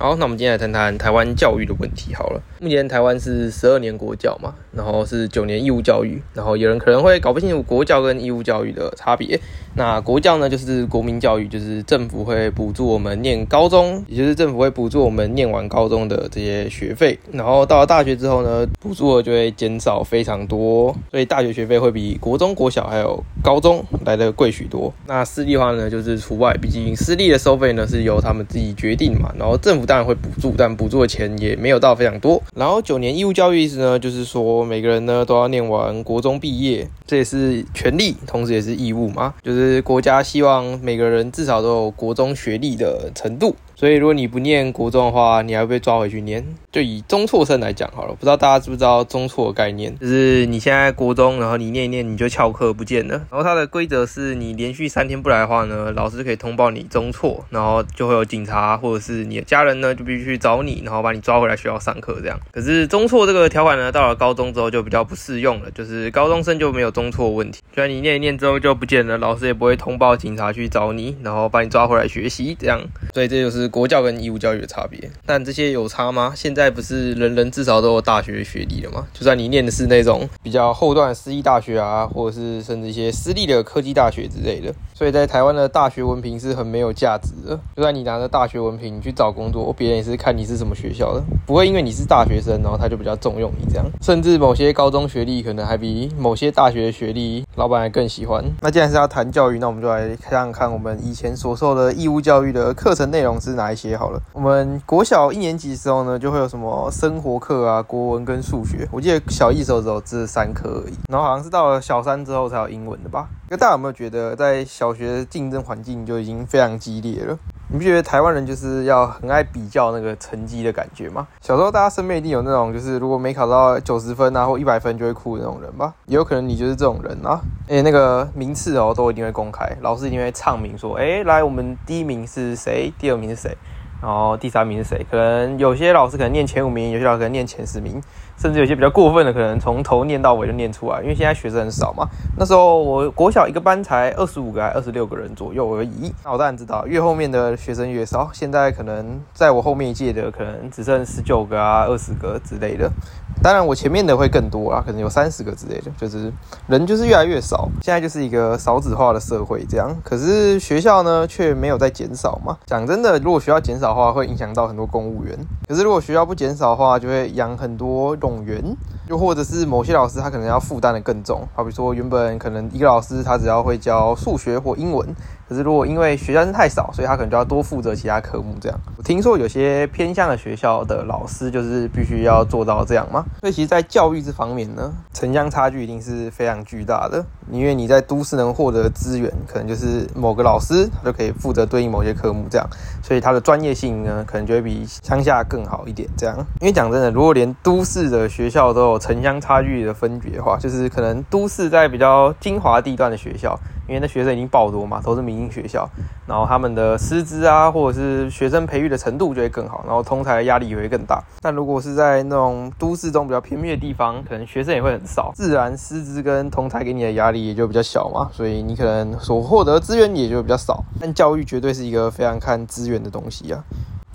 好，那我们今天来谈谈台湾教育的问题。好了，目前台湾是十二年国教嘛，然后是九年义务教育，然后有人可能会搞不清楚国教跟义务教育的差别。那国教呢，就是国民教育，就是政府会补助我们念高中，也就是政府会补助我们念完高中的这些学费。然后到了大学之后呢，补助就会减少非常多，所以大学学费会比国中、国小还有高中来的贵许多。那私立化呢，就是除外，毕竟私立的收费呢是由他们自己决定嘛，然后政府。当然会补助，但补助的钱也没有到非常多。然后九年义务教育意思呢，就是说每个人呢都要念完国中毕业，这也是权利，同时也是义务嘛。就是国家希望每个人至少都有国中学历的程度。所以，如果你不念国中的话，你还会被抓回去念。就以中辍生来讲好了，不知道大家知不知道中辍的概念？就是你现在国中，然后你念一念，你就翘课不见了。然后它的规则是你连续三天不来的话呢，老师可以通报你中辍，然后就会有警察或者是你的家人呢，就必须去找你，然后把你抓回来学校上课这样。可是中辍这个条款呢，到了高中之后就比较不适用了，就是高中生就没有中辍问题。虽然你念一念之后就不见了，老师也不会通报警察去找你，然后把你抓回来学习这样。所以这就是。国教跟义务教育的差别，但这些有差吗？现在不是人人至少都有大学学历了吗？就算你念的是那种比较后段私立大学啊，或者是甚至一些私立的科技大学之类的，所以在台湾的大学文凭是很没有价值的。就算你拿着大学文凭去找工作，别人也是看你是什么学校的，不会因为你是大学生，然后他就比较重用你这样。甚至某些高中学历可能还比某些大学的学历老板还更喜欢。那既然是要谈教育，那我们就来看看看我们以前所受的义务教育的课程内容是。哪一些好了？我们国小一年级的时候呢，就会有什么生活课啊、国文跟数学。我记得小一时候只有这三科而已，然后好像是到了小三之后才有英文的吧？那大家有没有觉得，在小学竞争环境就已经非常激烈了？你不觉得台湾人就是要很爱比较那个成绩的感觉吗？小时候大家身边一定有那种，就是如果没考到九十分啊或一百分就会哭的那种人吧？也有可能你就是这种人啊！哎，那个名次哦都一定会公开，老师一定会唱名说，哎，来我们第一名是谁？第二名是谁？然后第三名是谁？可能有些老师可能念前五名，有些老师可能念前十名。甚至有些比较过分的，可能从头念到尾就念出来，因为现在学生很少嘛。那时候我国小一个班才二十五个还二十六个人左右而已。那我当然知道，越后面的学生越少。现在可能在我后面一届的，可能只剩十九个啊、二十个之类的。当然我前面的会更多啊，可能有三十个之类的。就是人就是越来越少，现在就是一个少子化的社会这样。可是学校呢，却没有在减少嘛。讲真的，如果学校减少的话，会影响到很多公务员。可是如果学校不减少的话，就会养很多。动员，又或者是某些老师他可能要负担的更重，好比说原本可能一个老师他只要会教数学或英文。可是，如果因为学生太少，所以他可能就要多负责其他科目。这样，我听说有些偏向的学校的老师就是必须要做到这样吗？所以，其实，在教育这方面呢，城乡差距一定是非常巨大的。因为你在都市能获得资源，可能就是某个老师他就可以负责对应某些科目，这样，所以他的专业性呢，可能就会比乡下更好一点。这样，因为讲真的，如果连都市的学校都有城乡差距的分别的话，就是可能都市在比较精华地段的学校。因为那学生已经爆多嘛，都是民营学校，然后他们的师资啊，或者是学生培育的程度就会更好，然后通才的压力也会更大。但如果是在那种都市中比较偏僻的地方，可能学生也会很少，自然师资跟通才给你的压力也就比较小嘛，所以你可能所获得资源也就比较少。但教育绝对是一个非常看资源的东西啊。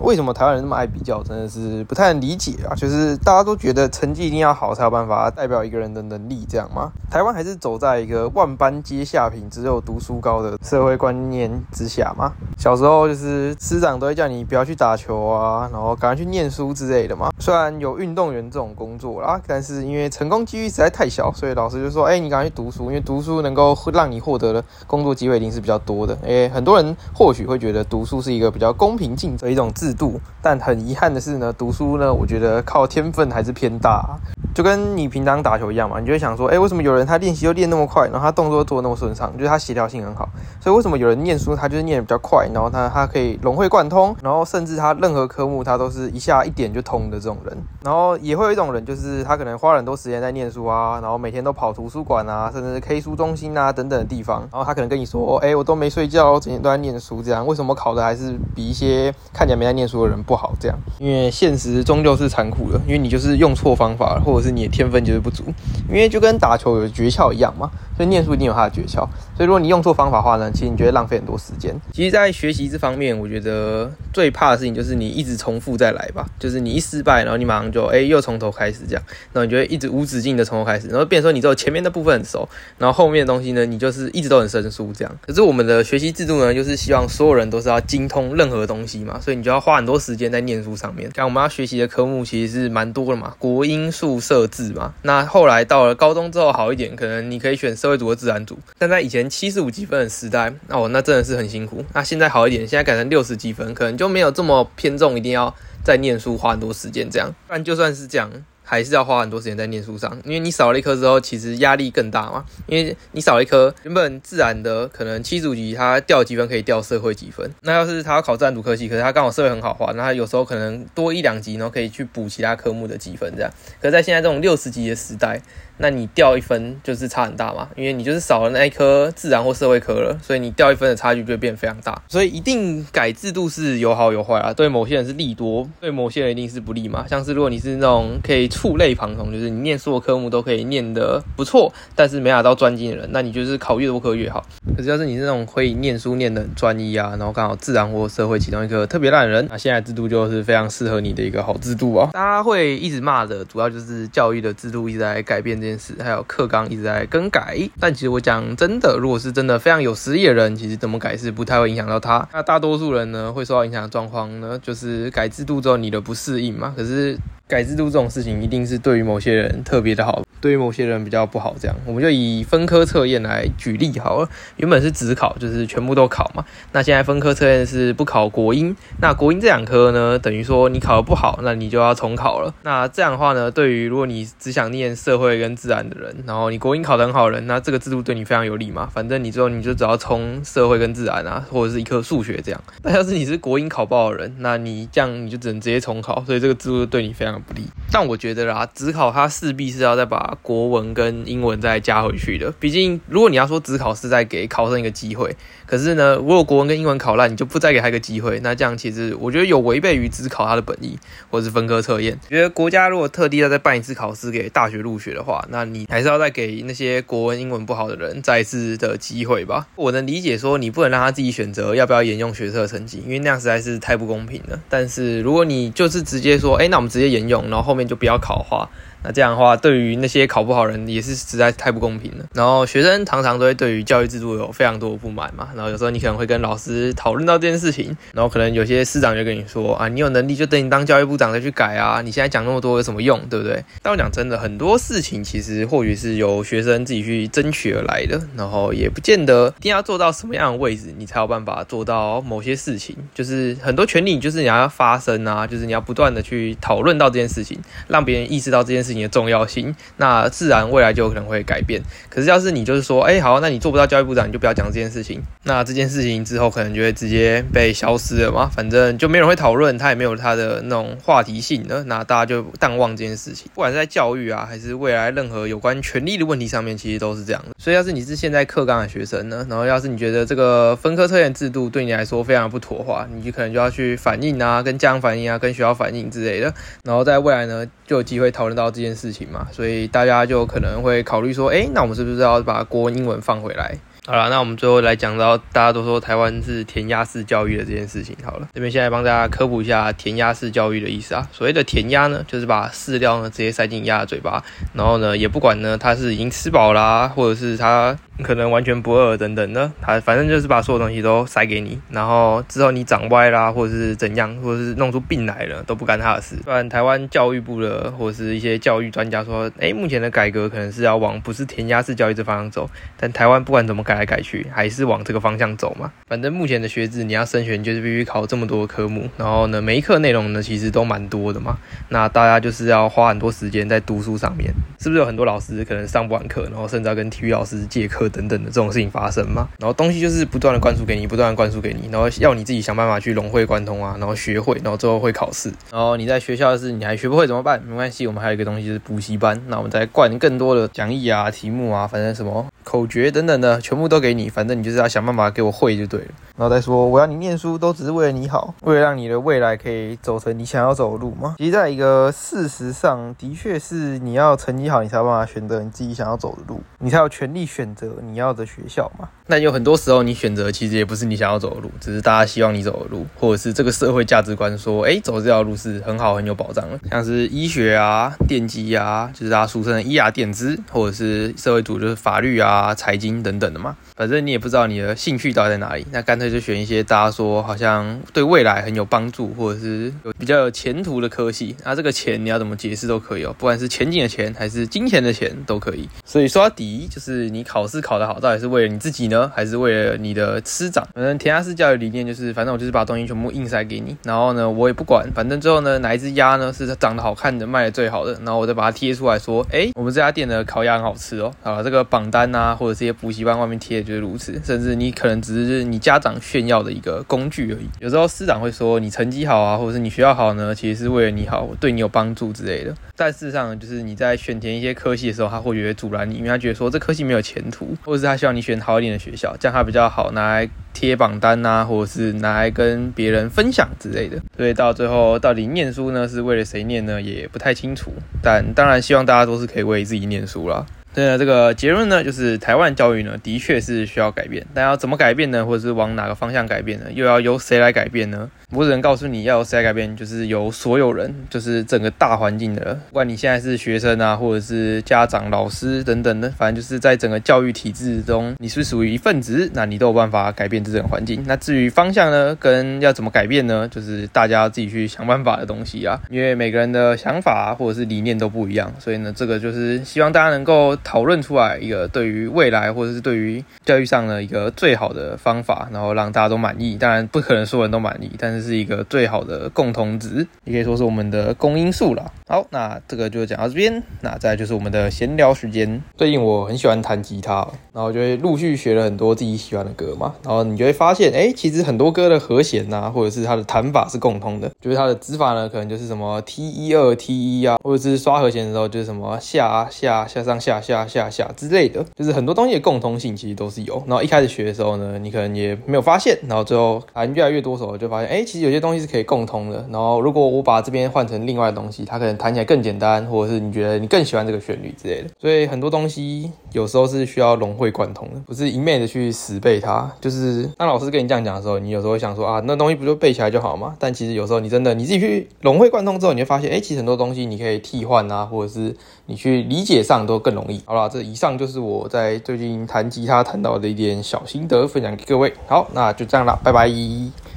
为什么台湾人那么爱比较，真的是不太能理解啊！就是大家都觉得成绩一定要好才有办法代表一个人的能力，这样吗？台湾还是走在一个万般皆下品，只有读书高的社会观念之下吗？小时候就是师长都会叫你不要去打球啊，然后赶快去念书之类的嘛。虽然有运动员这种工作啦，但是因为成功几率实在太小，所以老师就说：“哎，你赶快去读书，因为读书能够让你获得的工作机会一定是比较多的。”哎，很多人或许会觉得读书是一个比较公平竞争的一种自度，但很遗憾的是呢，读书呢，我觉得靠天分还是偏大。就跟你平常打球一样嘛，你就会想说，哎，为什么有人他练习又练那么快，然后他动作做那么顺畅，就是他协调性很好。所以为什么有人念书他就是念的比较快，然后他他可以融会贯通，然后甚至他任何科目他都是一下一点就通的这种人。然后也会有一种人，就是他可能花了很多时间在念书啊，然后每天都跑图书馆啊，甚至是 K 书中心啊等等的地方，然后他可能跟你说，哎，我都没睡觉，整天都在念书，这样为什么考的还是比一些看起来没在念书的人不好？这样，因为现实终究是残酷的，因为你就是用错方法了，或者是你的天分就是不足。因为就跟打球有诀窍一样嘛，所以念书一定有它的诀窍。所以如果你用错方法的话呢，其实你就会浪费很多时间。其实，在学习这方面，我觉得最怕的事情就是你一直重复再来吧，就是你一失败，然后你马上就哎又从头开始这样，然后你就会一直无止境的从头开始，然后变成说你只有前面的部分很熟，然后后面的东西呢，你就是一直都很生疏这样。可是我们的学习制度呢，就是希望所有人都是要精通任何东西嘛，所以你就要花很多时间在念书上面。像我们要学习的科目其实是蛮多的嘛，国英数社字嘛。那后来到考了高中之后好一点，可能你可以选社会组和自然组。但在以前七十五积分的时代，哦，那真的是很辛苦。那现在好一点，现在改成六十积分，可能就没有这么偏重，一定要在念书花很多时间这样。但就算是这样。还是要花很多时间在念书上，因为你少了一科之后，其实压力更大嘛。因为你少了一科，原本自然的可能七组级他掉几分可以掉社会几分，那要是他要考自然组科系，可是他刚好社会很好话，那他有时候可能多一两级，然后可以去补其他科目的积分这样。可是在现在这种六十级的时代，那你掉一分就是差很大嘛，因为你就是少了那一科自然或社会科了，所以你掉一分的差距就会变非常大。所以一定改制度是有好有坏啊，对某些人是利多，对某些人一定是不利嘛。像是如果你是那种可以触类旁通，就是你念所有科目都可以念得不错，但是没拿到专精的人，那你就是考越多科越好。可是要是你是那种可以念书念得很专一啊，然后刚好自然或社会其中一科特别烂人，那现在制度就是非常适合你的一个好制度哦。大家会一直骂的主要就是教育的制度一直在改变这件事，还有课纲一直在更改。但其实我讲真的，如果是真的非常有实力的人，其实怎么改是不太会影响到他。那大多数人呢，会受到影响的状况呢，就是改制度之后你的不适应嘛。可是。改制度这种事情，一定是对于某些人特别的好，对于某些人比较不好。这样，我们就以分科测验来举例好了。原本是只考，就是全部都考嘛。那现在分科测验是不考国英，那国英这两科呢，等于说你考的不好，那你就要重考了。那这样的话呢，对于如果你只想念社会跟自然的人，然后你国英考得很好的人，那这个制度对你非常有利嘛。反正你之后你就只要冲社会跟自然啊，或者是一科数学这样。那要是你是国英考不好的人，那你这样你就只能直接重考，所以这个制度对你非常。不利，但我觉得啦，只考它势必是要再把国文跟英文再加回去的。毕竟，如果你要说只考是在给考生一个机会，可是呢，如果国文跟英文考烂，你就不再给他一个机会，那这样其实我觉得有违背于只考他的本意，或者是分科测验。觉得国家如果特地要再办一次考试给大学入学的话，那你还是要再给那些国文、英文不好的人再一次的机会吧。我能理解说你不能让他自己选择要不要沿用学测成绩，因为那样实在是太不公平了。但是如果你就是直接说，哎，那我们直接沿用。然后后面就不要考的话。那这样的话，对于那些也考不好人也是实在太不公平了。然后学生常常都会对于教育制度有非常多的不满嘛。然后有时候你可能会跟老师讨论到这件事情，然后可能有些师长就跟你说啊，你有能力就等你当教育部长再去改啊。你现在讲那么多有什么用，对不对？但我讲真的，很多事情其实或许是由学生自己去争取而来的，然后也不见得一定要做到什么样的位置，你才有办法做到某些事情。就是很多权利，就是你要发声啊，就是你要不断的去讨论到这件事情，让别人意识到这件事情的重。要性，那自然未来就有可能会改变。可是要是你就是说，哎，好，那你做不到教育部长，你就不要讲这件事情。那这件事情之后可能就会直接被消失了嘛？反正就没人会讨论，他也没有他的那种话题性的，那大家就淡忘这件事情。不管是在教育啊，还是未来任何有关权力的问题上面，其实都是这样的。所以要是你是现在课纲的学生呢，然后要是你觉得这个分科测验制度对你来说非常不妥的话，你就可能就要去反映啊，跟家长反映啊，跟学校反映之类的。然后在未来呢，就有机会讨论到这件事情。嘛，所以大大家就可能会考虑说，哎，那我们是不是要把国文、英文放回来？好了，那我们最后来讲到大家都说台湾是填鸭式教育的这件事情。好了，这边现在帮大家科普一下填鸭式教育的意思啊。所谓的填鸭呢，就是把饲料呢直接塞进鸭嘴巴，然后呢也不管呢它是已经吃饱啦，或者是它。可能完全不饿等等的，它反正就是把所有东西都塞给你，然后之后你长歪啦，或者是怎样，或者是弄出病来了，都不干他的事。虽然台湾教育部的或者是一些教育专家说，哎，目前的改革可能是要往不是填鸭式教育这方向走，但台湾不管怎么改来改去，还是往这个方向走嘛。反正目前的学制，你要升学就是必须考这么多科目，然后呢，每一课内容呢其实都蛮多的嘛。那大家就是要花很多时间在读书上面，是不是有很多老师可能上不完课，然后甚至要跟体育老师借课？等等的这种事情发生嘛，然后东西就是不断的灌输给你，不断的灌输给你，然后要你自己想办法去融会贯通啊，然后学会，然后最后会考试。然后你在学校的事你还学不会怎么办？没关系，我们还有一个东西就是补习班，那我们再灌更多的讲义啊、题目啊，反正什么口诀等等的，全部都给你，反正你就是要想办法给我会就对了。然后再说我要你念书，都只是为了你好，为了让你的未来可以走成你想要走的路吗？其实在一个事实上的确是你要成绩好，你才有办法选择你自己想要走的路，你才有权利选择。你要的学校嘛，那有很多时候你选择其实也不是你想要走的路，只是大家希望你走的路，或者是这个社会价值观说，哎，走这条路是很好很有保障的，像是医学啊、电机啊，就是大家俗称的医牙电资，或者是社会组就是法律啊、财经等等的嘛。反正你也不知道你的兴趣到底在哪里，那干脆就选一些大家说好像对未来很有帮助，或者是有比较有前途的科系。那这个钱你要怎么解释都可以哦，不管是前景的钱还是金钱的钱都可以。所以说到底就是你考试考得好，到底是为了你自己呢，还是为了你的师长？反正填鸭式教育理念就是，反正我就是把东西全部硬塞给你，然后呢我也不管，反正最后呢哪一只鸭呢是长得好看的，卖的最好的，然后我再把它贴出来说，哎，我们这家店的烤鸭很好吃哦。啊，这个榜单啊，或者这些补习班外面贴的。就是如此，甚至你可能只是你家长炫耀的一个工具而已。有时候师长会说你成绩好啊，或者是你学校好呢，其实是为了你好，对你有帮助之类的。但事实上，就是你在选填一些科系的时候，他会觉得阻拦你，因为他觉得说这科系没有前途，或者是他希望你选好一点的学学校，这样他比较好拿来贴榜单啊，或者是拿来跟别人分享之类的。所以到最后，到底念书呢是为了谁念呢，也不太清楚。但当然，希望大家都是可以为自己念书啦。对啊，这个结论呢，就是台湾教育呢，的确是需要改变，但要怎么改变呢？或者是往哪个方向改变呢？又要由谁来改变呢？我只能告诉你要由谁来改变，就是由所有人，就是整个大环境的，不管你现在是学生啊，或者是家长、老师等等的，反正就是在整个教育体制中，你是属于一份子，那你都有办法改变这种环境。那至于方向呢，跟要怎么改变呢，就是大家自己去想办法的东西啊。因为每个人的想法或者是理念都不一样，所以呢，这个就是希望大家能够讨论出来一个对于未来或者是对于教育上的一个最好的方法，然后让大家都满意。当然不可能所有人都满意，但是。是一个最好的共同值，也可以说是我们的公因数了。好，那这个就讲到这边。那再就是我们的闲聊时间。最近我很喜欢弹吉他，然后就会陆续学了很多自己喜欢的歌嘛。然后你就会发现，哎，其实很多歌的和弦呐，或者是它的弹法是共通的。就是它的指法呢，可能就是什么 T 一二 T 一啊，或者是刷和弦的时候就是什么下下下上下下下下下之类的。就是很多东西的共通性其实都是有。然后一开始学的时候呢，你可能也没有发现。然后最后弹越来越多首，就发现，哎，其实有些东西是可以共通的。然后如果我把这边换成另外的东西，它可能弹起来更简单。或者是你觉得你更喜欢这个旋律之类的，所以很多东西有时候是需要融会贯通的，不是一昧的去死背它。就是当老师跟你这样讲的时候，你有时候会想说啊，那东西不就背起来就好吗？但其实有时候你真的你自己去融会贯通之后，你会发现，哎，其实很多东西你可以替换啊，或者是你去理解上都更容易。好了，这以上就是我在最近弹吉他弹到的一点小心得，分享给各位。好，那就这样了，拜拜。